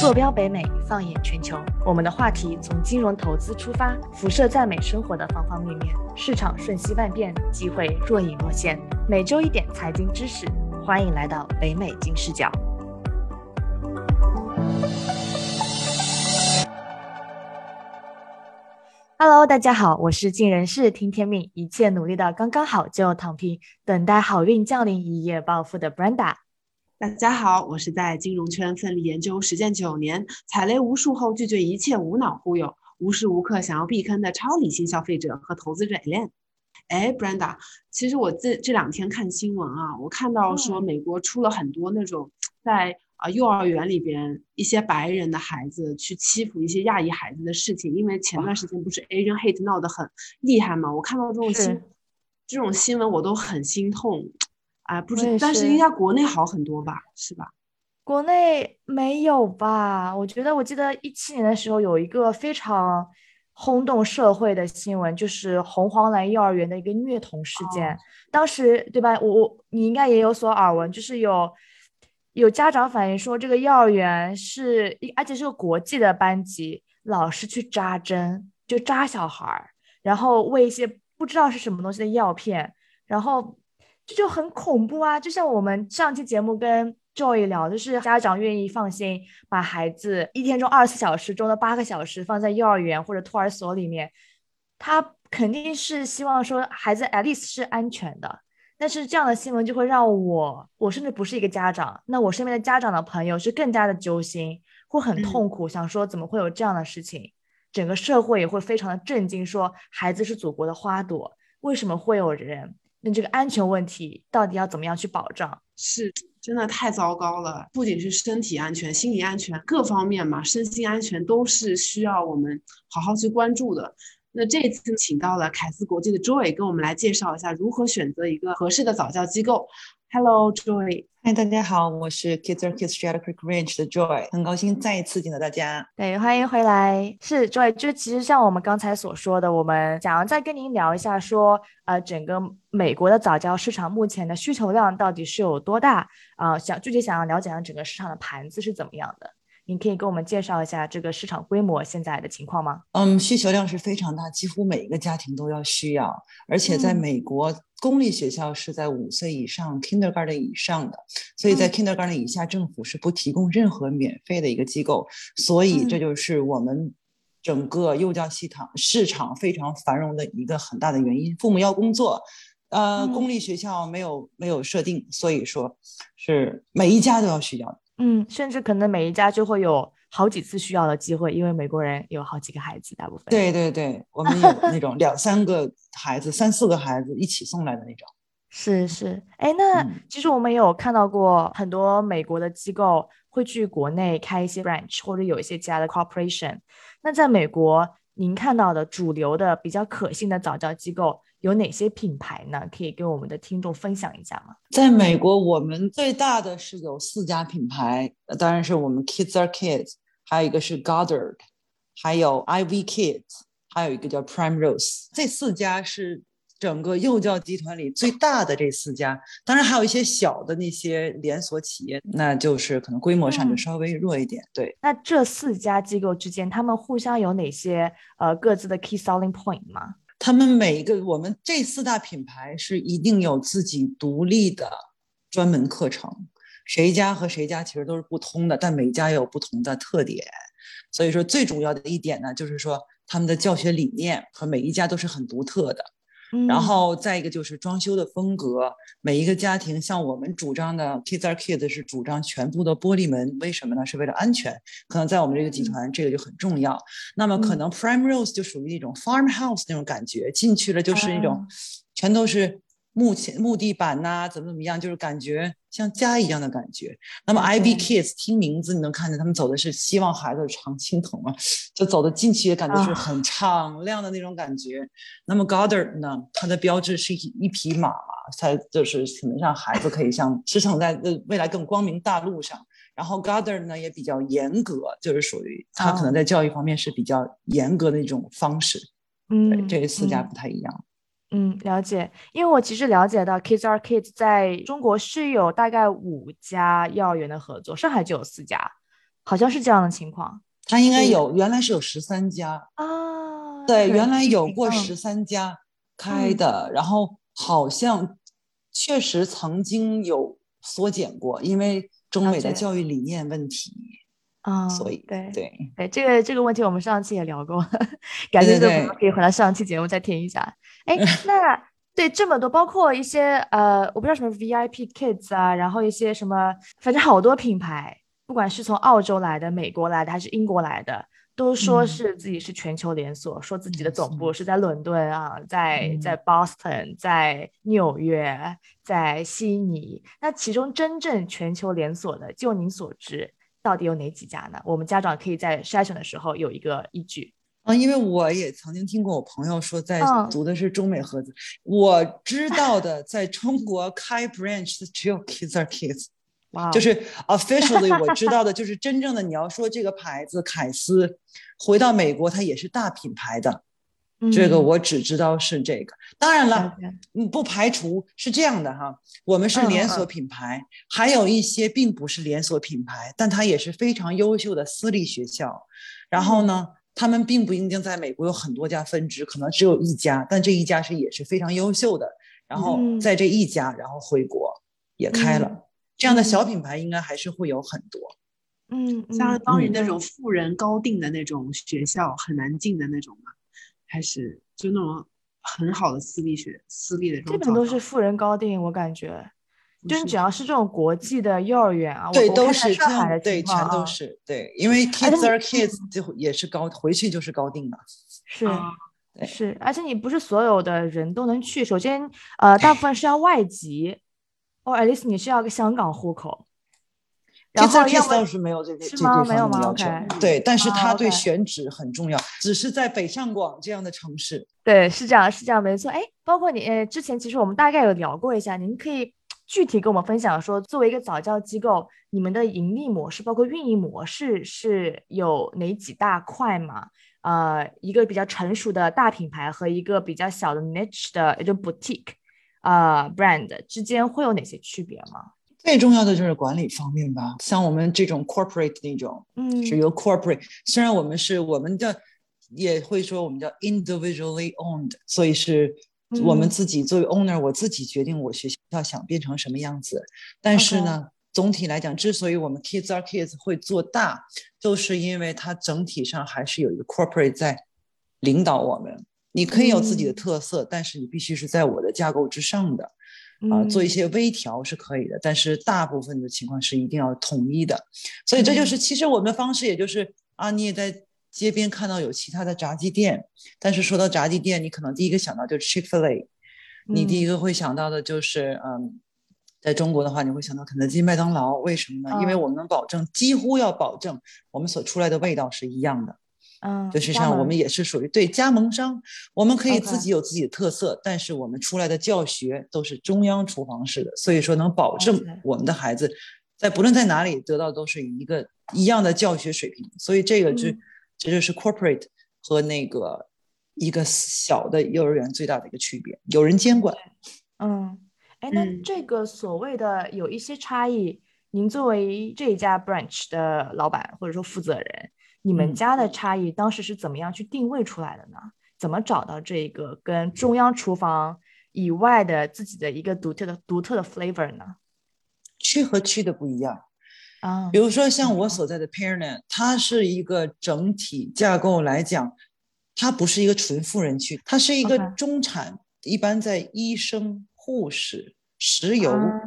坐标北美，放眼全球，我们的话题从金融投资出发，辐射在美生活的方方面面。市场瞬息万变，机会若隐若现。每周一点财经知识，欢迎来到北美金视角。Hello，大家好，我是尽人事听天命，一切努力到刚刚好就躺平，等待好运降临，一夜暴富的 Brenda。大家好，我是在金融圈奋力研究实践九年，踩雷无数后拒绝一切无脑忽悠，无时无刻想要避坑的超理性消费者和投资者 Elaine。哎，Brenda，其实我这这两天看新闻啊，我看到说美国出了很多那种在啊幼儿园里边一些白人的孩子去欺负一些亚裔孩子的事情，因为前段时间不是 Asian hate 闹得很厉害嘛，我看到这种新这种新闻我都很心痛。啊，不知，但是应该国内好很多吧，是吧？国内没有吧？我觉得，我记得一七年的时候有一个非常轰动社会的新闻，就是红黄蓝幼儿园的一个虐童事件。当时，对吧？我我你应该也有所耳闻，就是有有家长反映说，这个幼儿园是一，而且是个国际的班级，老师去扎针，就扎小孩儿，然后喂一些不知道是什么东西的药片，然后。这就很恐怖啊！就像我们上期节目跟 Joy 聊，就是家长愿意放心把孩子一天中二十四小时中的八个小时放在幼儿园或者托儿所里面，他肯定是希望说孩子 at least 是安全的。但是这样的新闻就会让我，我甚至不是一个家长，那我身边的家长的朋友是更加的揪心，会很痛苦，想说怎么会有这样的事情？整个社会也会非常的震惊，说孩子是祖国的花朵，为什么会有人？那这个安全问题到底要怎么样去保障？是真的太糟糕了，不仅是身体安全、心理安全各方面嘛，身心安全都是需要我们好好去关注的。那这次请到了凯斯国际的 Joy，跟我们来介绍一下如何选择一个合适的早教机构。Hello Joy，嗨，大家好，我是 Kids Kids Shadow Creek Ranch 的 Joy，很高兴再一次见到大家。对，欢迎回来。是 Joy，就其实像我们刚才所说的，我们想要再跟您聊一下，说呃，整个美国的早教市场目前的需求量到底是有多大啊？想具体想要了解下整个市场的盘子是怎么样的？您可以给我们介绍一下这个市场规模现在的情况吗？嗯，需求量是非常大，几乎每一个家庭都要需要，而且在美国公立学校是在五岁以上 （kindergarten 以上的），所以在 kindergarten 以下，政府是不提供任何免费的一个机构，所以这就是我们整个幼教系统市场非常繁荣的一个很大的原因。父母要工作，呃，公立学校没有没有设定，所以说是每一家都要需要。嗯，甚至可能每一家就会有好几次需要的机会，因为美国人有好几个孩子，大部分。对对对，我们有那种 两三个孩子、三四个孩子一起送来的那种。是是，哎，那其实我们也有看到过很多美国的机构会去国内开一些 branch，或者有一些其他的 corporation。那在美国，您看到的主流的比较可信的早教机构？有哪些品牌呢？可以跟我们的听众分享一下吗？在美国，我们最大的是有四家品牌，当然是我们 Kids Are Kids，还有一个是 Goddard，还有 Ivy Kids，还有一个叫 Prime Rose。这四家是整个幼教集团里最大的这四家，当然还有一些小的那些连锁企业，那就是可能规模上就稍微弱一点。对，那这四家机构之间，他们互相有哪些呃各自的 key selling point 吗？他们每一个，我们这四大品牌是一定有自己独立的专门课程，谁家和谁家其实都是不通的，但每家有不同的特点。所以说，最主要的一点呢，就是说他们的教学理念和每一家都是很独特的。然后再一个就是装修的风格，每一个家庭像我们主张的 Kids Are Kids 是主张全部的玻璃门，为什么呢？是为了安全。可能在我们这个集团，这个就很重要。那么可能 Prime Rose 就属于一种 farmhouse 那种感觉，进去了就是那种全都是。木前木地板呐，怎么怎么样，就是感觉像家一样的感觉。那么 IB Kids 听名字你能看见他们走的是希望孩子常青藤嘛，就走的进去也感觉是很敞亮的那种感觉。那么 Goddard 呢，它的标志是一一匹马嘛，才就是可能让孩子可以像驰骋在呃未来更光明大路上。然后 Goddard 呢也比较严格，就是属于他可能在教育方面是比较严格的一种方式。嗯，这四家不太一样。嗯，了解。因为我其实了解到，Kids Are Kids 在中国是有大概五家幼儿园的合作，上海就有四家，好像是这样的情况它应该有，原来是有十三家，啊。对，原来有过嗯十三家开的，然后好像确实曾经有缩减过，因为中美的教育理念问题，啊，所以对对对，这个这个问题我们上期也聊过，感兴趣的可以回到上期节目再听一下。哎，那对这么多，包括一些呃，我不知道什么 VIP Kids 啊，然后一些什么，反正好多品牌，不管是从澳洲来的、美国来的还是英国来的，都说嗯是自己是全球连锁，说自己的总部是在伦敦啊，在在嗯 Boston，在纽约，在悉尼。那其中真正全球连锁的，就您所知，到底有哪几家呢？我们家长可以在筛选的时候有一个依据。啊，因为我也曾经听过我朋友说，在嗯读的是中美合资，我知道的，在中国开 branch 的只有 Kids are Kids，就是 officially 我知道的，就是真正的你要说这个牌子凯斯，回到美国它也是大品牌的，这个嗯我只知道是这个。当然了不排除是这样的哈，我们是嗯连锁嗯品牌，还有一些并不是连锁品牌，但它也是非常优秀的私立学校。然后呢，他们并不一定在美国有很多家分支，可能只有一家，但这一家是也是非常优秀的。然后嗯在这一家，然后回国也开了，嗯这样的小嗯品牌应该还是会有很多。嗯，嗯相当于嗯那种富人高定的那种学校，很难进的那种吗？还是就那种很好的私立学私立的这种基本都是富人高定，我感觉。就你只要是这种国际的幼儿园啊，对，都是，对，海的情况全都啊是对，因为 kids 你 are kids 就也是高，回去就是高定的。是啊是，而且你不是所有的人都能去。首先，呃，大部分是要外籍，或 at least 你是要个香港户口。然 Kids 后 are 要 kids 么倒是没有这个是这这吗没有吗方面的要求？OK，对，但是啊它对选址很重要，只是在北上广这样的城市，对，是这样，是这样，没错。哎，包括你，呃，之前其实我们大概有聊过一下，您可以具体跟我们分享说，作为一个早教机构，你们的盈利模式，包括运营模式是有哪几大块吗？呃，一个比较成熟的大品牌和一个比较小的 niche 的也就 boutique，呃，brand 之间会有哪些区别吗？最重要的就是管理方面吧，像我们这种 corporate 那种，嗯是由 corporate，虽然我们是我们的也会说我们叫 individually owned，所以是我们嗯自己作为 owner，我自己决定我学校想变成什么样子。但是呢，总体来讲，之所以我们 Kids are Kids 会做大，就是因为它整体上还是有一个 corporate 在领导我们。你可以有自己的嗯特色，但是你必须是在我的架构之上的。啊，做一嗯些微调是可以的，但是大部分的情况是一定要统一的。所以这就是，其实我们的方式，也就是啊，你也在街边看到有其他的炸鸡店，但是说到炸鸡店，你可能第一个想到就是 Chick-fil-A，你第一嗯个会想到的就是嗯。在中国的话，你会想到肯德基、麦当劳，为什么呢？因为嗯我们能保证，几乎要保证我们所出来的味道是一样的。嗯，就是像我们也是属于对加盟商，我们可以自己有自己的特色，但是我们出来的教学都是中央厨房式的，所以说能保证我们的孩子在不论在哪里得到都是一个一样的教学水平，所以这个就、嗯。这就是 corporate 和那个一个小的幼儿园最大的一个区别，有人监管。嗯，哎，那嗯。这个所谓的有一些差异，您作为这一家 branch 的老板或者说负责人，你们嗯家的差异当时是怎么样去定位出来的呢？怎么找到这个跟中央厨房以外的自己的一个独特的独特的 flavor 呢？区和区的不一样，啊比，如说像我嗯所在的 Parent，它是一个整体架构来讲，它不是一个纯富人区，它是一个中产，一般在医生、护士、石油、啊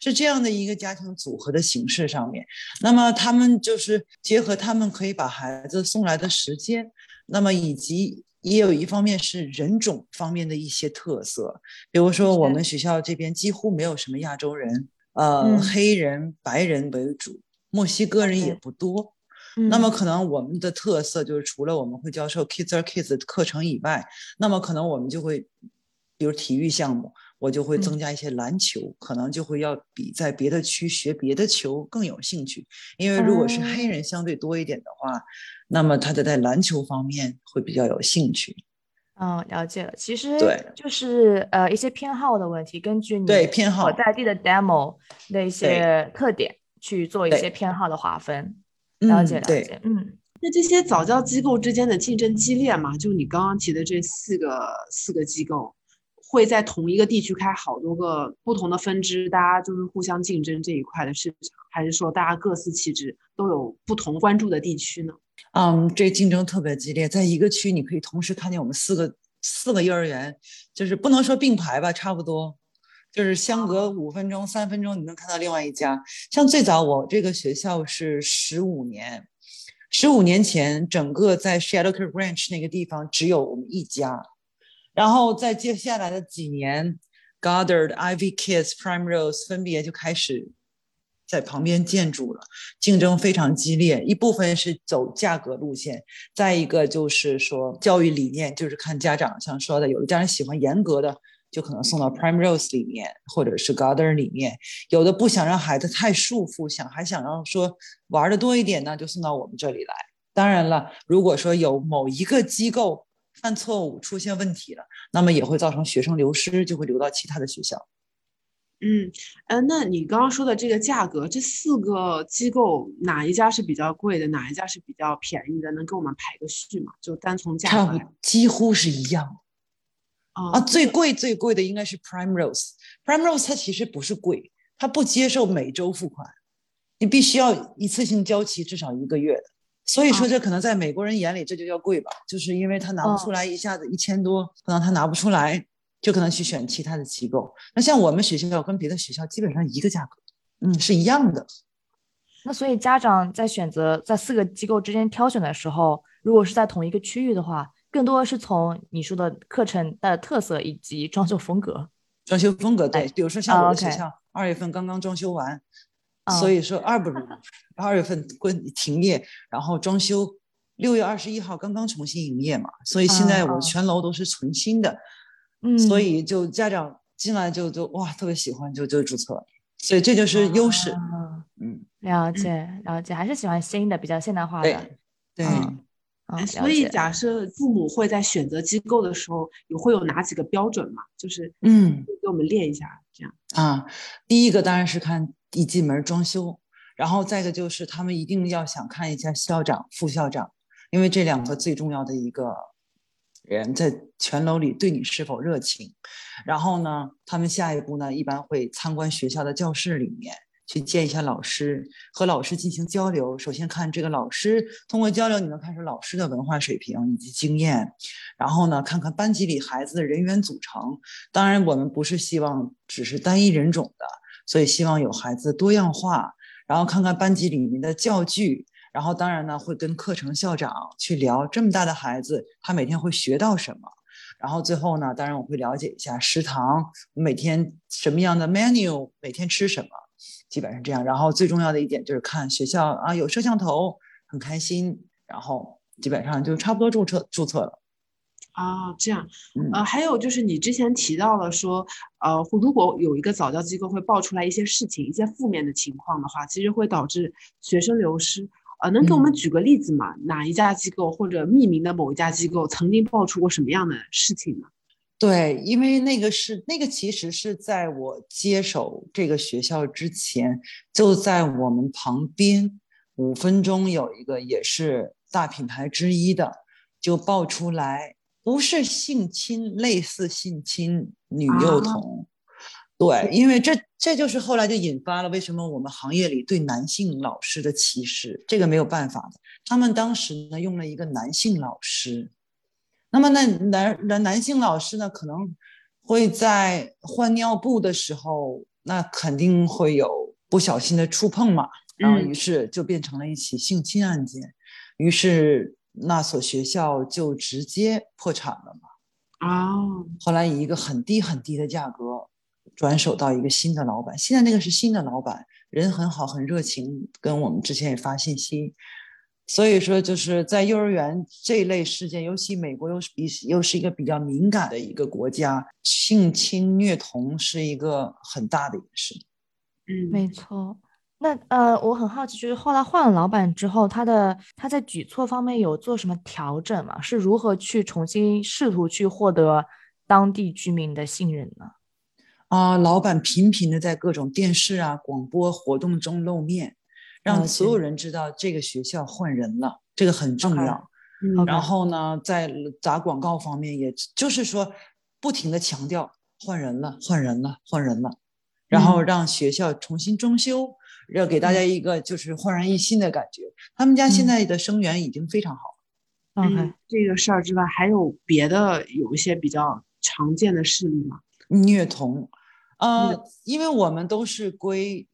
是这样的一个家庭组合的形式上面。那么他们就是结合他们可以把孩子送来的时间，那么以及。也有一方面是人种方面的一些特色，比如说我们学校这边几乎没有什么亚洲人，呃，嗯黑人、白人为主，墨西哥人也不多。那嗯么可能我们的特色就是，除了我们会教授 Kids are Kids 课程以外，那么可能我们就会，比如体育项目，我就会嗯增加一些篮球，可能就会要比在别的区学别的球更有兴趣。因为如果是黑哦人相对多一点的话，那么他的在篮球方面会比较有兴趣。嗯，了解了。其实对就是呃一些偏好的问题，根据你对偏好所在地的 demo 的一些特点去做一些偏好的划分。了解了解，嗯。那这些早教机构之间的竞争激烈吗？就你刚刚提的这四个四个机构，会在同一个地区开好多个不同的分支，大家就是互相竞争这一块的市场，还是说大家各司其职，都有不同关注的地区呢？嗯，这竞争特别激烈，在一个区你可以同时看见我们四个四个幼儿园，就是不能说并排吧，差不多，就是相隔五分钟、三分钟你能看到另外一家。像最早我这个学校是十五年，十五年前整个在 Shadow Creek Ranch 那个地方只有我们一家，然后在接下来的几年，Goddard、Ivy Kids、Primrose 分别就开始在旁边建筑了。竞争非常激烈，一部分是走价格路线，再一个就是说教育理念，就是看家长像说的，有的家长喜欢严格的，就可能送到 Primrose 里面，或者是 Garder 里面；有的不想让孩子太束缚，想还想让说玩的多一点呢，就送到我们这里来。当然了，如果说有某一个机构犯错误出现问题了，那么也会造成学生流失，就会流到其他的学校。嗯，呃，那你刚刚说的这个价格，这四个机构哪一家是比较贵的，哪一家是比较便宜的？能给我们排个序吗？就单从价格几乎是一样。啊啊，最贵最贵的应该是 Primrose。Primrose 它其实不是贵，它不接受每周付款，你必须要一次性交齐至少一个月的。所以说，这可能在美国人眼里这就叫贵吧，就是因为他拿不出来一下子一千多，可能他拿不出来，就可能去选其他的机构。那像我们学校跟别的学校基本上一个价格，嗯，是一样的。那所以家长在选择在四个机构之间挑选的时候，如果是在同一个区域的话，更多的是从你说的课程的特色以及装修风格。装修风格对，比如说像啊我的学校，二月份刚刚装修完，啊所以说二不二月份关停业，然后装修，六月二十一号刚刚重新营业嘛，所以现在啊我全楼都是纯新的，嗯，所以就家长进来就就哇特别喜欢就就注册，所以这就是优势，啊嗯，了解了解，还是喜欢新的、比较现代化的。对对。嗯啊，所以假设父母会在选择机构的时候，有会有哪几个标准嘛？就是嗯给我们列一下，啊，第一个当然是看一进门装修，然后再一个就是他们一定要想看一下校长、副校长，因为这两个最重要的一个人在全楼里对你是否热情。然后呢，他们下一步呢一般会参观学校的教室里面。去见一下老师，和老师进行交流。首先看这个老师，通过交流你能看出老师的文化水平以及经验。然后呢，看看班级里孩子的人员组成。当然，我们不是希望只是单一人种的，所以希望有孩子多样化。然后看看班级里面的教具，然后当然呢会跟课程校长去聊这么大的孩子他每天会学到什么。然后最后呢，当然我会了解一下食堂每天什么样的 menu，每天吃什么，基本上这样。然后最重要的一点就是看学校啊有摄像头，很开心。然后基本上就差不多注册注册了。啊，这样，嗯呃，还有就是你之前提到了说，呃，如果有一个早教机构会爆出来一些事情、一些负面的情况的话，其实会导致学生流失。呃，能给我们嗯举个例子吗？哪一家机构或者匿名的某一家机构曾经爆出过什么样的事情呢？对，因为那个是那个，其实是在我接手这个学校之前，就在我们旁边五分钟有一个也是大品牌之一的，就爆出来不是性侵，类似性侵女幼啊童。对，因为这这就是后来就引发了为什么我们行业里对男性老师的歧视，这个没有办法的。他们当时呢用了一个男性老师，那么那男男男性老师呢，可能会在换尿布的时候，那肯定会有不小心的触碰嘛，然后嗯于是就变成了一起性侵案件，于是那所学校就直接破产了嘛。哦，后来以一个很低很低的价格转手到一个新的老板，现在那个是新的老板，人很好，很热情，跟我们之前也发信息。所以说，就是在幼儿园这一类事件，尤其美国又是比又是一个比较敏感的一个国家，性侵虐童是一个很大的一个事情。嗯，没错。那呃，我很好奇，就是后来换了老板之后，他的他在举措方面有做什么调整吗？是如何去重新试图去获得当地居民的信任呢？啊，老板频频的在各种电视啊、广播活动中露面，让所有人知道这个学校换人了，这个很重要。嗯然后呢，在打广告方面，也就是说，不停的强调换人了，换人了，换人了，然后嗯让学校重新装修，要给大家一个就是焕然一新的感觉。他们家现嗯在的生源已经非常好了。OK，嗯，这个事儿之外，还有别的有一些比较常见的事例吗？虐童，呃嗯，因为我们都是归，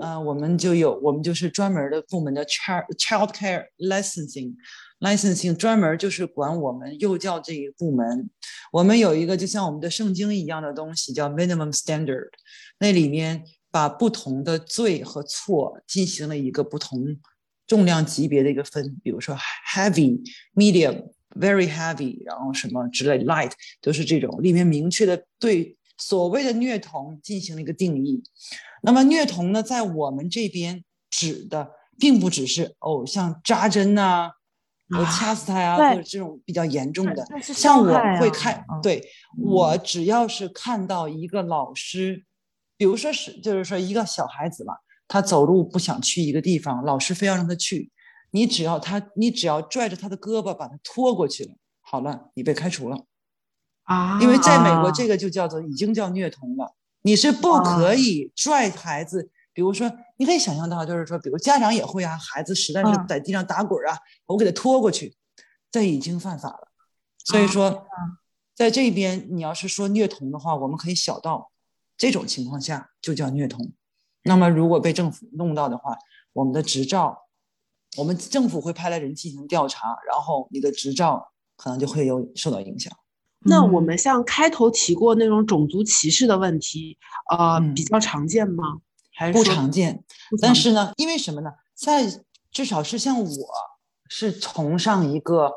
呃，我们就有我们就是专门的部门的 child child care licensing licensing 专门就是管我们幼教这一部门。我们有一个就像我们的圣经一样的东西，叫 minimum standard，那里面把不同的罪和错进行了一个不同重量级别的一个分，比如说 heavy、medium、very heavy，然后什么之类 light，都是这种里面明确的对所谓的虐童进行了一个定义。那么虐童呢，在我们这边指的并不只是哦，像扎针呐、呃啊掐死他呀、对或者这种比较严重的。像我会看，嗯对我只要是看到一个老师，比如说是就是说一个小孩子嘛，他走路不想去一个地方，老师非要让他去，你只要他，你只要拽着他的胳膊把他拖过去了，好了，你被开除了。啊，因为在美国，啊这个就叫做已经叫虐童了。你是不啊可以拽孩子，比如说，你可以想象到，就是说，比如家长也会啊，孩子实在是嗯在地上打滚啊，我给他拖过去，这已经犯法了。所以啊说，在这边你要是说虐童的话，我们可以小到这种情况下就叫虐童。那么如果被政府弄到的话，我们的执照，我们政府会派来人进行调查，然后你的执照可能就会有受到影响。嗯那我们像开头提过那种种族歧视的问题，呃，嗯比较常见吗？还是不常见，但是呢，因为什么呢？在至少是像我是崇尚一个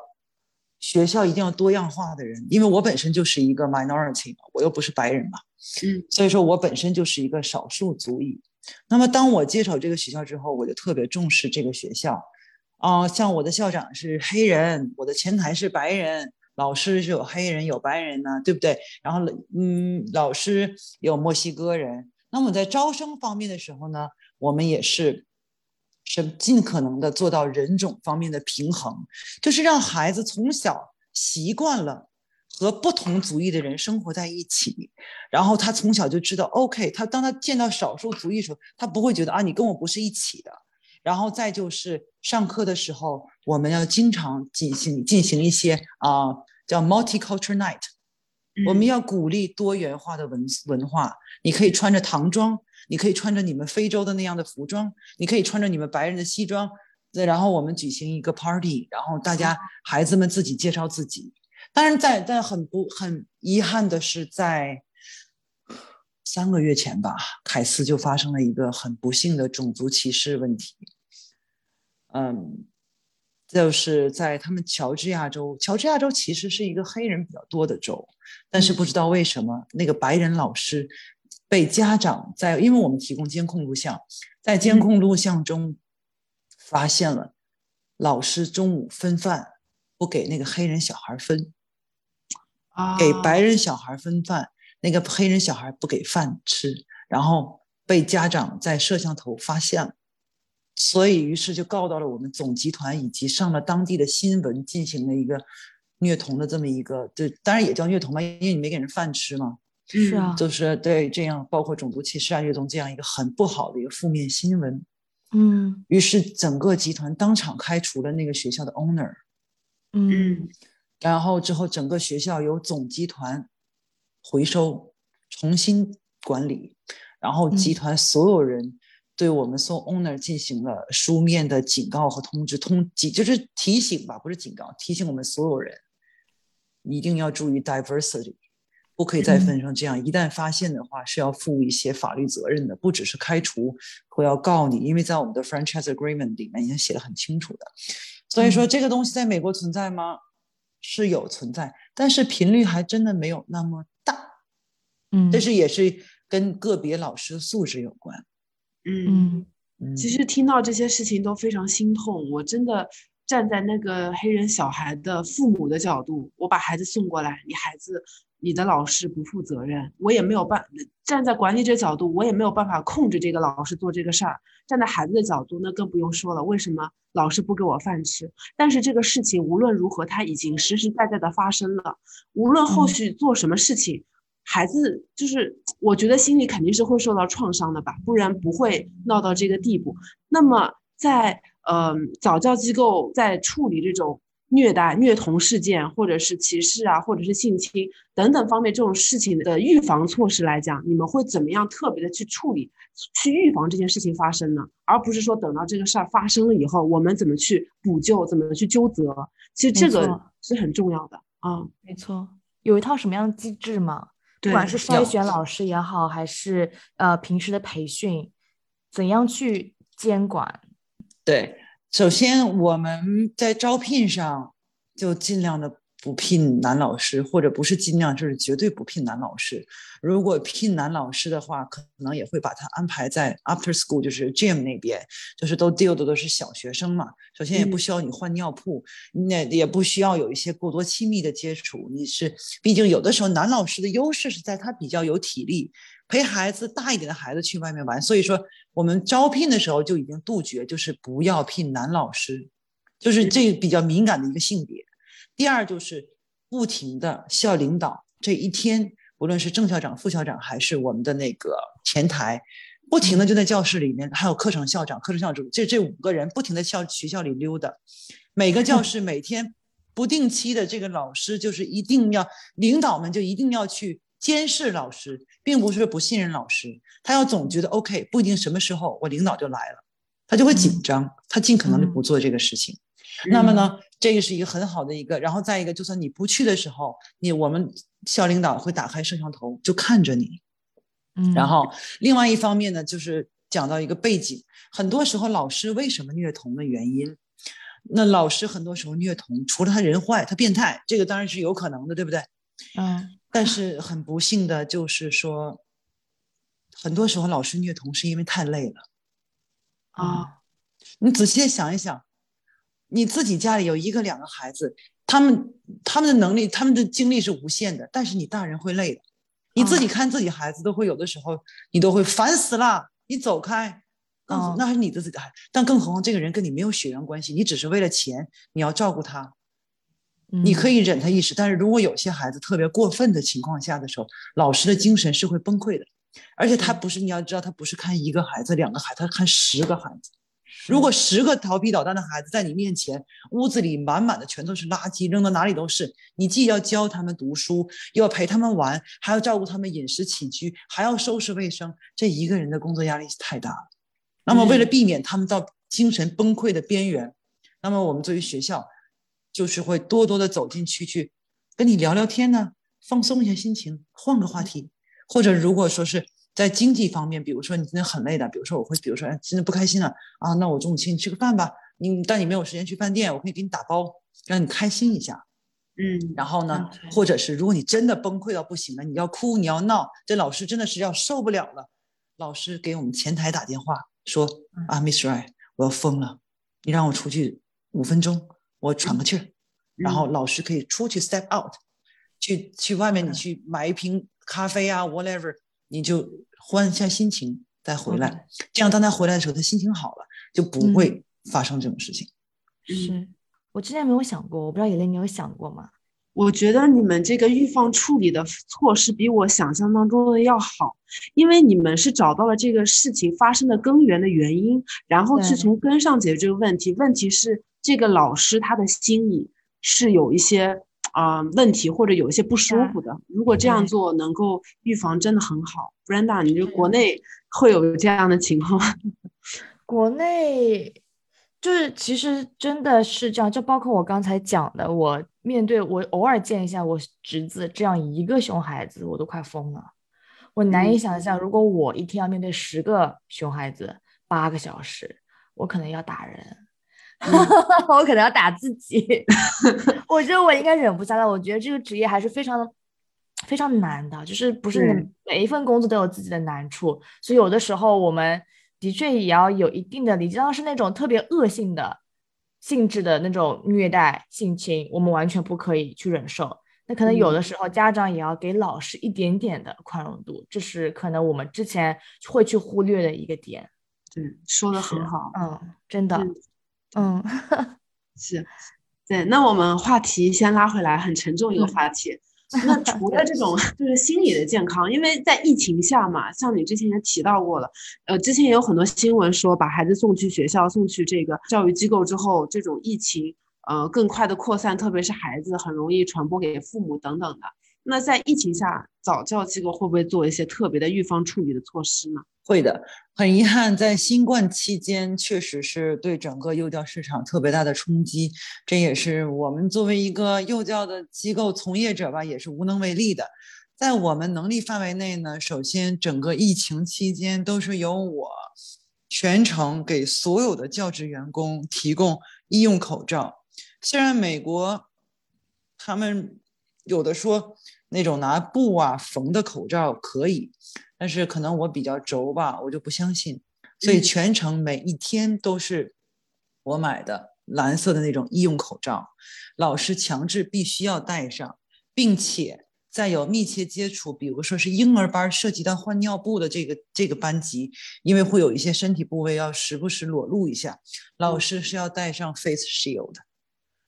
学校一定要多样化的人，因为我本身就是一个 minority 嘛，我又不是白人嘛，嗯，所以说我本身就是一个少数族裔。那么当我接手这个学校之后，我就特别重视这个学校。啊、像我的校长是黑人，我的前台是白人，老师是有黑人有白人呢，对不对？然后嗯，老师有墨西哥人。那么在招生方面的时候呢，我们也是是尽可能的做到人种方面的平衡，就是让孩子从小习惯了和不同族裔的人生活在一起，然后他从小就知道，OK，他当他见到少数族裔的时候，他不会觉得啊，你跟我不是一起的。然后再就是上课的时候，我们要经常进行进行一些啊、叫 multicultural night，我们嗯要鼓励多元化的文文化。你可以穿着唐装，你可以穿着你们非洲的那样的服装，你可以穿着你们白人的西装，对然后我们举行一个 party，然后大家孩子们自己介绍自己。当然在，在很不很遗憾的是，在三个月前吧，凯斯就发生了一个很不幸的种族歧视问题。嗯，就是在他们乔治亚州，乔治亚州其实是一个黑人比较多的州，但是不知道为什么那个白人老师被家长在，因为我们提供监控录像，在监控录像中发现了老师中午分饭不给那个黑人小孩分，啊，给白人小孩分饭，那个黑人小孩不给饭吃，然后被家长在摄像头发现了，所以于是就告到了我们总集团，以及上了当地的新闻，进行了一个虐童的这么一个，就当然也叫虐童嘛，因为你没给人饭吃嘛，是啊，就是对这样包括种族歧视啊、虐童这样一个很不好的一个负面新闻。嗯。于是整个集团当场开除了那个学校的 owner，嗯嗯。然后之后整个学校由总集团回收，重新管理，然后集嗯。团所有人对我们所有 owner 进行了书面的警告和通知，通警就是提醒吧，不是警告，提醒我们所有人一定要注意 diversity，不可以再分成这样，一旦发现的话是要负一些法律责任的，不只是开除或要告你，因为在我们的 franchise agreement 里面已经写的很清楚的。所以说这个东西在美国存在吗？是有存在，但是频率还真的没有那么大。嗯，但是也是跟个别老师的素质有关。嗯，其实听到这些事情都非常心痛，我真的站在那个黑人小孩的父母的角度，我把孩子送过来，你孩子你的老师不负责任，我也没有办站在管理者角度，我也没有办法控制这个老师做这个事儿。站在孩子的角度，那更不用说了，为什么老师不给我饭吃？但是这个事情无论如何，它已经实实在在的发生了。无论后续做什么事情，孩子就是我觉得心里肯定是会受到创伤的吧，不然不会闹到这个地步。那么在呃早教机构在处理这种。虐待、虐童事件，或者是歧视啊，或者是性侵等等方面这种事情的预防措施来讲，你们会怎么样特别的去处理、去预防这件事情发生呢？而不是说等到这个事儿发生了以后，我们怎么去补救、怎么去纠责？其实这个是很重要的啊。没错，有一套什么样的机制吗？不管是筛选老师也好，还是呃平时的培训，怎样去监管？对。首先，我们在招聘上就尽量的不聘男老师，或者不是尽量，就是绝对不聘男老师。如果聘男老师的话，可能也会把他安排在 after school，就是 gym 那边，就是都 deal 的都是小学生嘛。首先也不需要你换尿布，那也不需要有一些过多亲密的接触。你是，毕竟有的时候男老师的优势是在他比较有体力。陪孩子大一点的孩子去外面玩，所以说我们招聘的时候就已经杜绝，就是不要聘男老师，就是这比较敏感的一个性别。第二就是不停的校领导这一天，无论是正校长、副校长还是我们的那个前台，不停的就在教室里面，还有课程校长、课程校主，这这五个人不停的校学校里溜达，每个教室每天不定期的这个老师就是一定要领导们就一定要去。监视老师，并不是不信任老师，他要总觉得 OK，不一定什么时候我领导就来了，他就会紧张，他尽可能的不做这个事情。那么呢，这个是一个很好的一个，然后再一个，就算你不去的时候，你我们校领导会打开摄像头就看着你。嗯，然后另外一方面呢，就是讲到一个背景，很多时候老师为什么虐童的原因，那老师很多时候虐童，除了他人坏，他变态，这个当然是有可能的，对不对？嗯。但是很不幸的就是说，很多时候老师虐童是因为太累了啊。你仔细想一想，你自己家里有一个两个孩子，他们他们的能力、他们的精力是无限的，但是你大人会累的。你自己看自己孩子都会有的时候，你都会烦死了，你走开。嗯，那是你的自己的孩子，但更何况这个人跟你没有血缘关系，你只是为了钱，你要照顾他。你可以忍他一时，但是如果有些孩子特别过分的情况下的时候，老师的精神是会崩溃的。而且他不是，你要知道，他不是看一个孩子、两个孩子，他看十个孩子。如果十个调皮捣蛋的孩子在你面前，屋子里满满的全都是垃圾，扔到哪里都是，你既要教他们读书，又要陪他们玩，还要照顾他们饮食起居，还要收拾卫生，这一个人的工作压力太大了。那么，为了避免他们到精神崩溃的边缘，那么我们作为学校。就是会多多的走进去，去跟你聊聊天呢，放松一下心情，换个话题。或者如果说是在经济方面，比如说你今天很累的，比如说我会，比如说哎，今天不开心了啊，那我中午请你吃个饭吧。你但你没有时间去饭店，我可以给你打包，让你开心一下。嗯，然后呢，或者是如果你真的崩溃到不行了，你要哭，你要闹，这老师真的是要受不了了。老师给我们前台打电话说啊，Miss Right，我要疯了，你让我出去五分钟。我喘个气儿，然后老师可以出去 step out，去去外面，你去买一瓶咖啡啊，whatever，你就换一下心情再回来。这样当他回来的时候，他心情好了，就不会发生这种事情。是我之前没有想过，我不知道野雷你有想过吗？我觉得你们这个预防处理的措施比我想象当中的要好，因为你们是找到了这个事情发生的根源的原因，然后去从根上解决这个问题。问题是。这个老师他的心里是有一些啊问题，或者有一些不舒服的。如果这样做能够预防，真的很好。Brenda，你觉得国内会有这样的情况吗？国内就是其实真的是这样，就包括我刚才讲的，我面对我偶尔见一下我侄子这样一个熊孩子，我都快疯了。我难以想象，如果我一天要面对十个熊孩子八个小时，我可能要打人。我可能要打自己，我觉得我应该忍不下来。我觉得这个职业还是非常非常难的，就是不是每一份工作都有自己的难处，所以有的时候我们的确也要有一定的理解。当是那种特别恶性的性质的那种虐待性侵，我们完全不可以去忍受。那可能有的时候家长也要给老师一点点的宽容度，这是可能我们之前会去忽略的一个点。对，说的很好。嗯，真的。嗯，是。对，那我们话题先拉回来，很沉重一个话题。那除了这种 就是心理的健康，因为在疫情下嘛，像你之前也提到过了，呃，之前也有很多新闻说把孩子送去学校、送去这个教育机构之后，这种疫情呃更快的扩散，特别是孩子很容易传播给父母等等的。那在疫情下，早教机构会不会做一些特别的预防处理的措施呢？会的，很遗憾，在新冠期间，确实是对整个幼教市场特别大的冲击。这也是我们作为一个幼教的机构从业者吧，也是无能为力的。在我们能力范围内呢，首先整个疫情期间都是由我全程给所有的教职员工提供医用口罩。虽然美国他们有的说。那种拿布啊缝的口罩可以，但是可能我比较轴吧，我就不相信。所以全程每一天都是我买的蓝色的那种医用口罩，老师强制必须要戴上，并且在有密切接触，比如说是婴儿班涉及到换尿布的这个这个班级，因为会有一些身体部位要时不时裸露一下，老师是要戴上 face shield。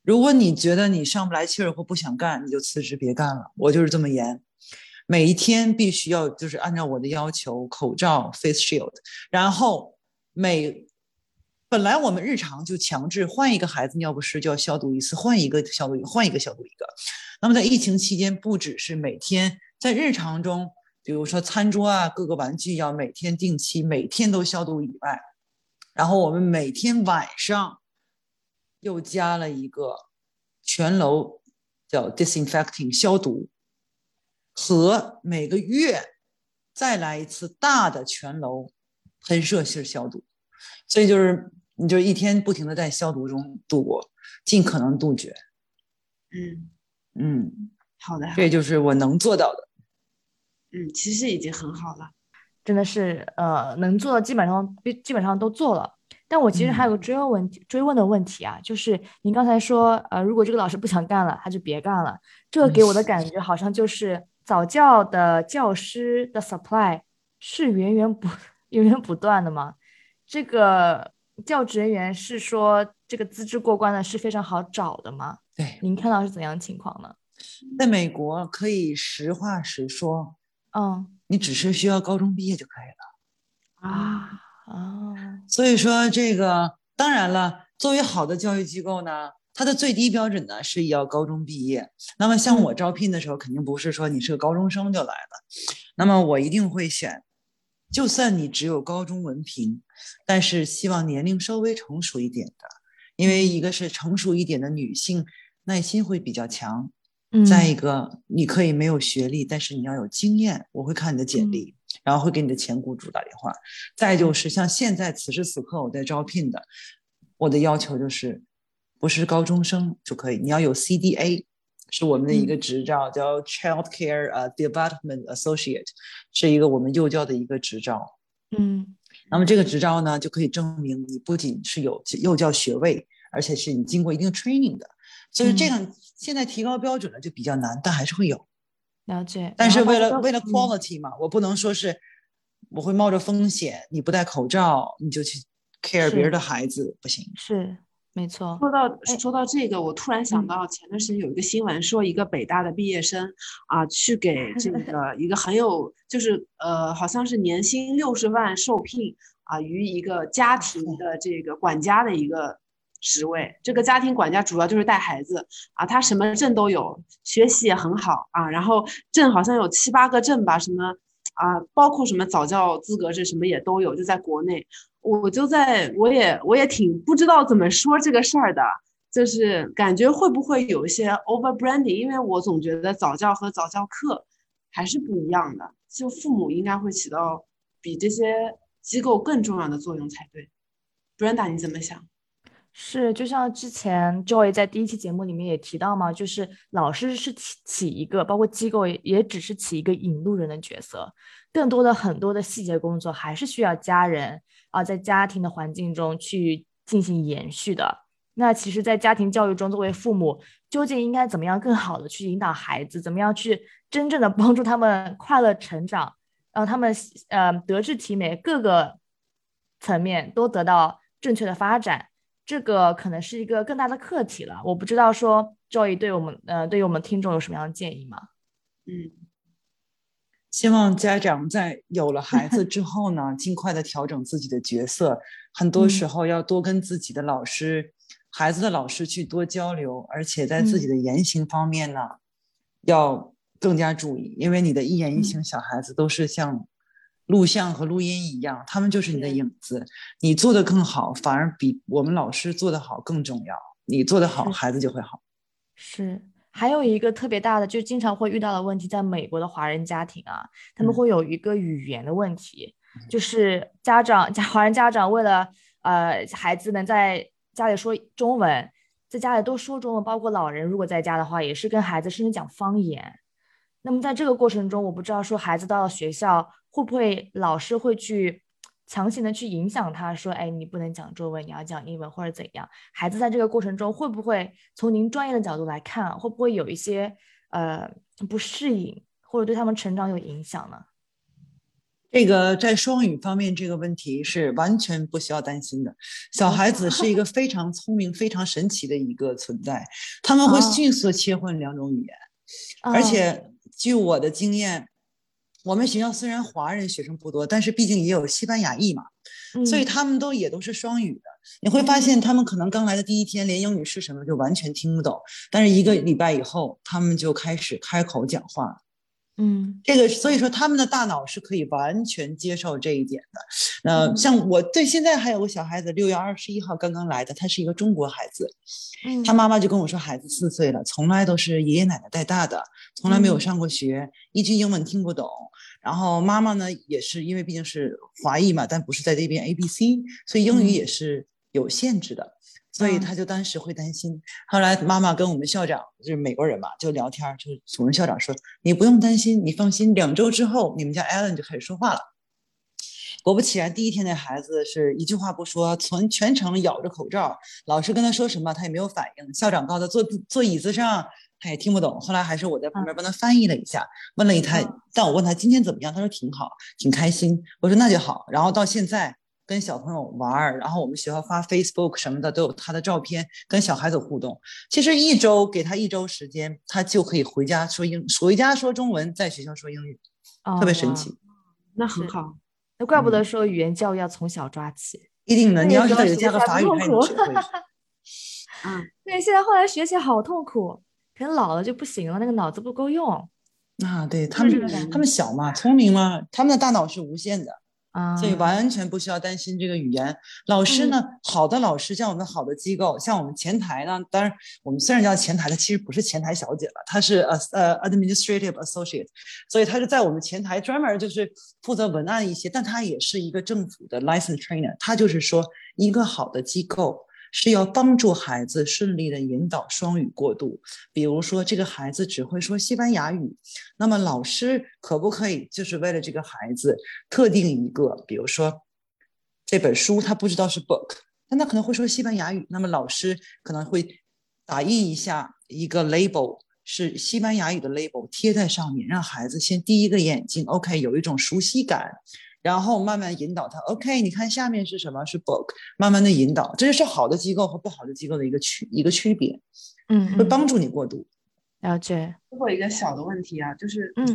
如果你觉得你上不来气儿或不想干，你就辞职别干了。我就是这么严，每一天必须要就是按照我的要求，口罩、face shield，然后每本来我们日常就强制换一个孩子尿不湿就要消毒一次，换一个消毒一，换一个消毒一个。那么在疫情期间，不只是每天在日常中，比如说餐桌啊、各个玩具要每天定期每天都消毒以外，然后我们每天晚上。又加了一个全楼叫 disinfecting 消毒，和每个月再来一次大的全楼喷射式消毒，所以就是你就一天不停的在消毒中度过，尽可能杜绝。嗯嗯，好的，这就是我能做到的。嗯，其实已经很好了，真的是呃，能做的基本上基本上都做了。但我其实还有个追问问题，追问的问题啊，就是您刚才说，呃，如果这个老师不想干了，他就别干了。这个给我的感觉好像就是早教的教师的 supply 是源源不 源源不断的吗？这个教职人员是说这个资质过关的是非常好找的吗？对，您看到是怎样情况呢？在美国可以实话实说，嗯，你只是需要高中毕业就可以了啊。哦，所以说这个当然了，作为好的教育机构呢，它的最低标准呢是要高中毕业。那么像我招聘的时候，肯定不是说你是个高中生就来了，那么我一定会选，就算你只有高中文凭，但是希望年龄稍微成熟一点的，因为一个是成熟一点的女性耐心会比较强，再一个你可以没有学历，但是你要有经验，我会看你的简历。然后会给你的前雇主打电话，再就是像现在此时此刻我在招聘的，我的要求就是不是高中生就可以，你要有 CDA，是我们的一个执照，叫 Child Care 呃 Development Associate，是一个我们幼教的一个执照。嗯，那么这个执照呢，就可以证明你不仅是有幼教学位，而且是你经过一定 training 的。所以这样现在提高标准了就比较难，但还是会有。了解，但是为了为了 quality 嘛，我不能说是我会冒着风险，你不戴口罩你就去 care 别人的孩子，不行。是，没错。说到说到这个，我突然想到前段时间有一个新闻，说一个北大的毕业生啊，去给这 个一个很有就是呃，好像是年薪六十万受聘啊，于一个家庭的这个管家的一个。职位，这个家庭管家主要就是带孩子啊，他什么证都有，学习也很好啊，然后证好像有七八个证吧，什么啊，包括什么早教资格证什么也都有，就在国内。我就在，我也我也挺不知道怎么说这个事儿的，就是感觉会不会有一些 over branding，因为我总觉得早教和早教课还是不一样的，就父母应该会起到比这些机构更重要的作用才对。Brenda，你怎么想？是，就像之前 Joy 在第一期节目里面也提到嘛，就是老师是起起一个，包括机构也也只是起一个引路人的角色，更多的很多的细节工作还是需要家人啊，在家庭的环境中去进行延续的。那其实，在家庭教育中，作为父母，究竟应该怎么样更好的去引导孩子，怎么样去真正的帮助他们快乐成长，让他们呃德智体美各个层面都得到正确的发展，这个可能是一个更大的课题了。我不知道说 Joy 对我们呃对于我们听众有什么样的建议吗？嗯，希望家长在有了孩子之后呢，尽快的调整自己的角色，很多时候要多跟自己的老师。孩子的老师去多交流，而且在自己的言行方面呢，要更加注意，因为你的一言一行，小孩子都是像录像和录音一样，他们就是你的影子。你做的更好，反而比我们老师做的好更重要。你做的好，孩子就会好。是，还有一个特别大的，就经常会遇到的问题，在美国的华人家庭啊，他们会有一个语言的问题，就是家长家华人家长为了呃孩子能在家里说中文，在家里都说中文，包括老人如果在家的话，也是跟孩子甚至讲方言。那么在这个过程中，我不知道说孩子到了学校会不会老师会去强行的去影响他，说，哎，你不能讲中文，你要讲英文或者怎样？孩子在这个过程中会不会从您专业的角度来看，会不会有一些呃不适应，或者对他们成长有影响呢？这个在双语方面，这个问题是完全不需要担心的。小孩子是一个非常聪明、非常神奇的一个存在，他们会迅速切换两种语言。而且，据我的经验，我们学校虽然华人学生不多，但是毕竟也有西班牙裔嘛，所以他们都也都是双语的。你会发现，他们可能刚来的第一天连英语是什么就完全听不懂，但是一个礼拜以后，他们就开始开口讲话。嗯，这个所以说他们的大脑是可以完全接受这一点的。呃，像我对现在还有个小孩子，六月二十一号刚刚来的，他是一个中国孩子，他妈妈就跟我说，孩子四岁了，从来都是爷爷奶奶带大的，从来没有上过学，一句英文听不懂。然后妈妈呢，也是因为毕竟是华裔嘛，但不是在这边 A B C，所以英语也是有限制的。所以他就当时会担心，后来妈妈跟我们校长就是美国人嘛，就聊天，就是我们校长说：“你不用担心，你放心，两周之后你们家 Allen 就开始说话了。”果不其然，第一天那孩子是一句话不说，从全程咬着口罩，老师跟他说什么他也没有反应，校长告诉他坐坐椅子上，他也听不懂。后来还是我在旁边帮他翻译了一下，问了一他，但我问他今天怎么样，他说挺好，挺开心。我说那就好。然后到现在。跟小朋友玩儿，然后我们学校发 Facebook 什么的都有他的照片，跟小孩子互动。其实一周给他一周时间，他就可以回家说英，回家说中文，在学校说英语，特别神奇。那很好，那怪不得说语言教育要从小抓起。一定的，你要是再加个法语，他也学会。嗯，对，现在后来学起来好痛苦，可能老了就不行了，那个脑子不够用。啊，对他们，他们小嘛，聪明嘛，他们的大脑是无限的。所以完全不需要担心这个语言。老师呢，好的老师，像我们好的机构，像我们前台呢，当然我们虽然叫前台，它其实不是前台小姐了，她是呃呃 administrative associate，所以她是在我们前台专门就是负责文案一些，但她也是一个政府的 license trainer。她就是说，一个好的机构。是要帮助孩子顺利的引导双语过渡。比如说，这个孩子只会说西班牙语，那么老师可不可以就是为了这个孩子特定一个，比如说这本书他不知道是 book，但他可能会说西班牙语，那么老师可能会打印一下一个 label 是西班牙语的 label 贴在上面，让孩子先第一个眼睛 OK 有一种熟悉感。然后慢慢引导他，OK，你看下面是什么？是 book，慢慢的引导，这就是好的机构和不好的机构的一个区一个区别，嗯，会帮助你过渡。了解。最后一个小的问题啊，就是嗯，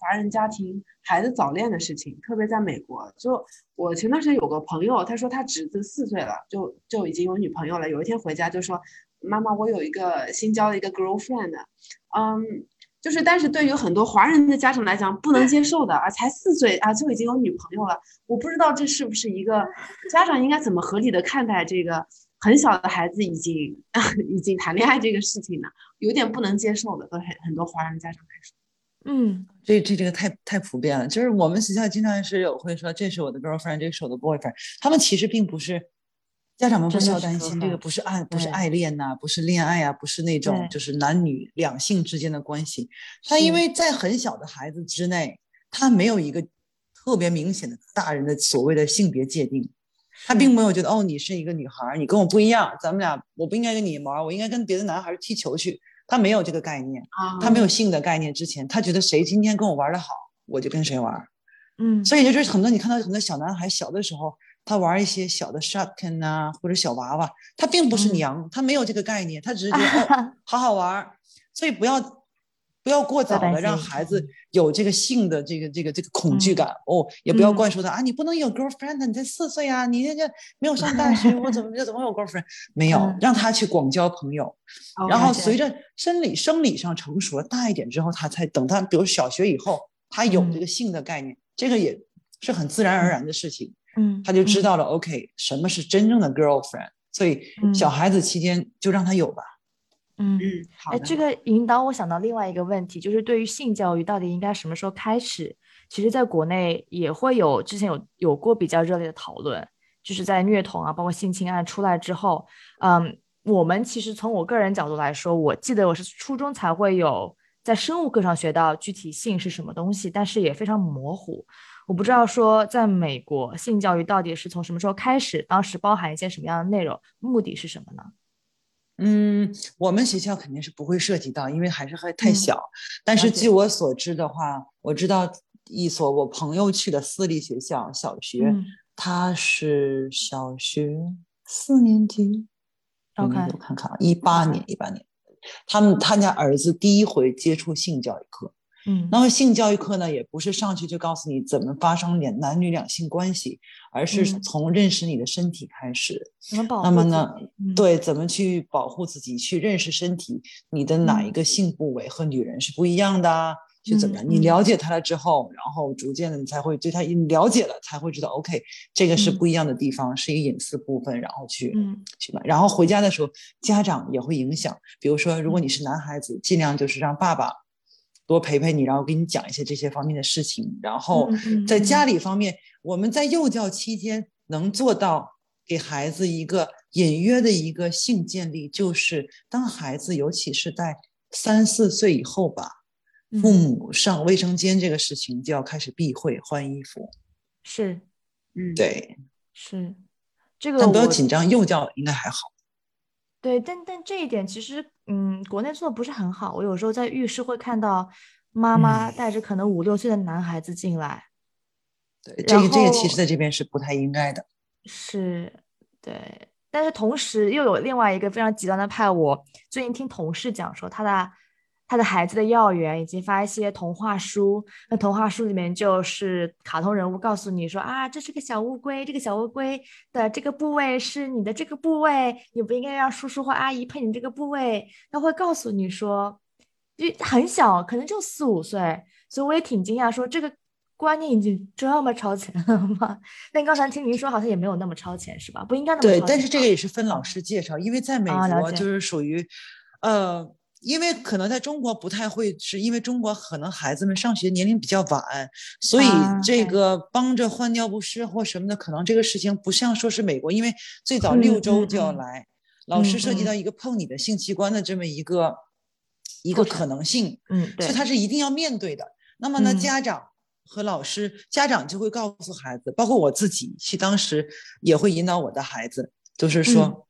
华人家庭孩子早恋的事情，特别在美国。就我前段时间有个朋友，他说他侄子四岁了，就就已经有女朋友了。有一天回家就说，妈妈，我有一个新交的一个 girlfriend，嗯。就是，但是对于很多华人的家长来讲，不能接受的啊，才四岁啊就已经有女朋友了，我不知道这是不是一个家长应该怎么合理的看待这个很小的孩子已经 已经谈恋爱这个事情呢？有点不能接受的，对很很多华人家长来说。嗯，这这这个太太普遍了，就是我们学校经常是有会说这是我的 girlfriend，这是我的 boyfriend，他们其实并不是。家长们不需要担心，这个不是爱，不是爱恋呐，不是恋爱啊，不是那种就是男女两性之间的关系。他因为在很小的孩子之内，他没有一个特别明显的大人的所谓的性别界定，他并没有觉得哦，你是一个女孩，你跟我不一样，咱们俩我不应该跟你玩，我应该跟别的男孩踢球去。他没有这个概念，他没有性的概念之前，他觉得谁今天跟我玩的好，我就跟谁玩。嗯，所以就是很多你看到很多小男孩小的时候，他玩一些小的 sharken 啊或者小娃娃，他并不是娘，他没有这个概念，他只是觉得 哦好好玩。所以不要。不要过早的让孩子有这个性的这个这个这个恐惧感哦，也不要灌输他啊，你不能有 girlfriend，你才四岁啊，你这这没有上大学，我怎么 就怎么有 girlfriend？没有，让他去广交朋友，然后随。着生理生理上成熟了大一点之后，他才等他，比如小学以后，他有这个性的概念，这个也是很自然而然的事情，嗯，他就知道了，OK，什么是真正的 girlfriend？所以小孩子期间就让他有吧。嗯嗯，好。哎，这个引导我想到另外一个问题，就是对于性教育到底应该什么时候开始？其实，在国内也会有之前有有过比较热烈的讨论，就是在虐童啊，包括性侵案出来之后，嗯，我们其实从我个人角度来说，我记得我是初中才会有在生物课上学到具体性是什么东西，但是也非常模糊。我不知道说在美国性教育到底是从什么时候开始，当时包含一些什么样的内容，目的是什么呢？嗯，我们学校肯定是不会涉及到，因为还是还太小。但是据我所知的话，我知道一所我朋友去的私立学校小学，他是小学四年级。OK，我看看啊，一八年，一八年，他们他家儿子第一回接触性教育课。嗯，然后性教育课呢，也不是上去就告诉你怎么发生两男女两性关系，而是从认识你的身体开始。那么呢，对，怎么去保护自己，去认识身体，你的哪一个性部位和女人是不一样的？去怎么样？你了解他了之后，然后逐渐的你才会对他了解了，才会知道，OK，这个是不一样的地方，是一个隐私部分，然后去去嘛。然后回家的时候，家长也会影响。比如说，如果你是男孩子，尽量就是让爸爸。多陪陪你，然后给你讲一些这些方面的事情。然后在家里方面，我们在幼教期间能做到给孩子一个隐约的一个性建立，就是当孩子尤其是在三四岁以后吧，父母上卫生间这个事情就要开始避讳换衣服。是，嗯，对，是这个。但不要紧张，幼教应该还好。对，但但这一点其实，嗯，国内做的不是很好。我有时候在浴室会看到妈妈带着可能五六岁的男孩子进来。对，这个这个其实在这边是不太应该的。是，对，但是同时又有另外一个非常极端的派。我最近听同事讲说，他的。他的孩子的幼儿园已经发一些童话书，那童话书里面就是卡通人物告诉你说啊，这是个小乌龟，这个小乌龟的这个部位是你的这个部位，你不应该让叔叔或阿姨碰你这个部位。他会告诉你说，就很小，可能就四五岁，所以我也挺惊讶，说这个观念已经这么超前了吗？但刚才听您说好像也没有那么超前，是吧？不应该那么对，但是这个也是分老师介绍，因为在美国就是属于，呃。因为可能在中国不太会，是因为中国可能孩子们上学年龄比较晚，所以这个帮着换尿不湿或什么的，可能这个事情不像说是美国，因为最早六周就要来，老师涉及到一个碰你的性器官的这么一个一个可能性，嗯，所以他是一定要面对的。那么呢，家长和老师，家长就会告诉孩子，包括我自己，去当时也会引导我的孩子，就是说。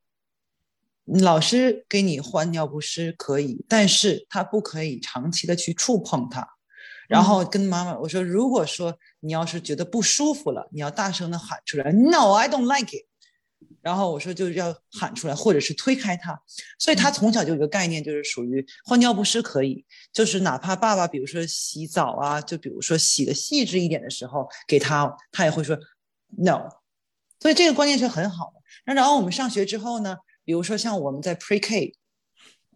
老师给你换尿不湿可以，但是他不可以长期的去触碰它。然后跟妈妈我说，如果说你要是觉得不舒服了，你要大声的喊出来，No, I don't like it。然后我说就要喊出来，或者是推开他。所以他从小就有个概念，就是属于换尿不湿可以，就是哪怕爸爸比如说洗澡啊，就比如说洗的细致一点的时候给他，他也会说 No。所以这个观念是很好的。那然后我们上学之后呢？比如说，像我们在 Pre K，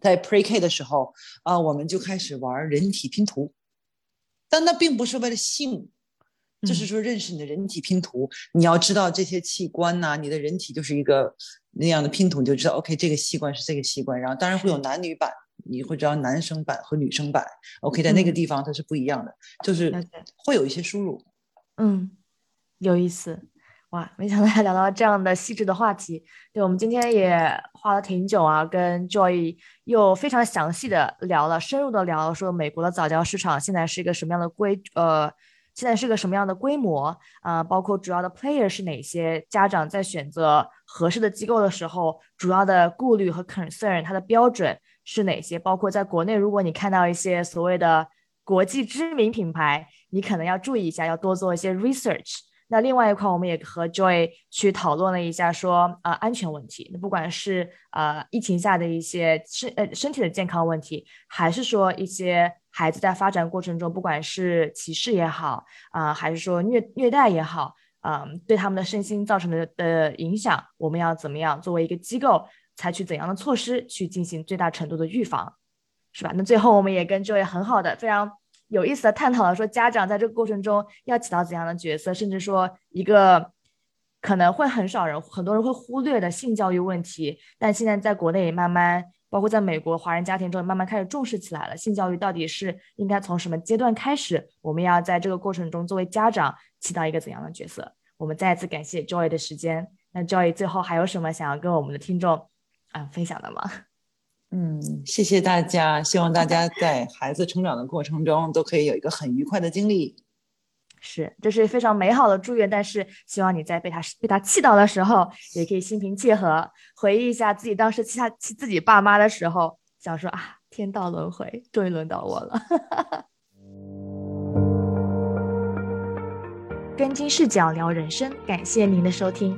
在 Pre K 的时候啊，我们就开始玩人体拼图，但那并不是为了性，就是说认识你的人体拼图。你要知道这些器官呐，你的人体就是一个那样的拼图，你就知道 OK，这个器官是这个器官。然后当然会有男女版，你会知道男生版和女生版。OK，在那个地方它是不一样的，就是会有一些输入。嗯，有意思。哇，没想到还聊到这样的细致的话题。对我们今天也花了挺久啊，跟 Joy 又非常详细的聊了，深入的聊了，说美国的早教市场现在是一个什么样的规呃现在是个什么样的规模啊？包括主要的 player 是哪些？家长在选择合适的机构的时候，主要的顾虑和 concern，它的标准是哪些？包括在国内，如果你看到一些所谓的国际知名品牌，你可能要注意一下，要多做一些 research。那另外一块，我们也和 Joy 去讨论了一下，说啊安全问题。那不管是呃疫情下的一些身呃身体的健康问题，还是说一些孩子在发展过程中，不管是歧视也好啊，还是说虐虐待也好，嗯，对他们的身心造成的的影响，我们要怎么样作为一个机构，采取怎样的措施去进行最大程度的预防，是吧？那最后我们也跟 Joy 很好的非常。有意思的探讨了，说家长在这个过程中要起到怎样的角色，甚至说一个可能会很少人、很多人会忽略的性教育问题，但现在在国内也慢慢，包括在美国华人家庭中慢慢开始重视起来了。性教育到底是应该从什么阶段开始？我们要在这个过程中作为家长起到一个怎样的角色？我们再次感谢 Joy 的时间。那 Joy 最后还有什么想要跟我们的听众啊分享的吗？嗯，谢谢大家。希望大家在孩子成长的过程中都可以有一个很愉快的经历。是，这是非常美好的祝愿。但是，希望你在被他被他气到的时候，也可以心平气和，回忆一下自己当时气他气自己爸妈的时候，想说啊，天道轮回，终于轮到我了。跟金视角聊人生，感谢您的收听。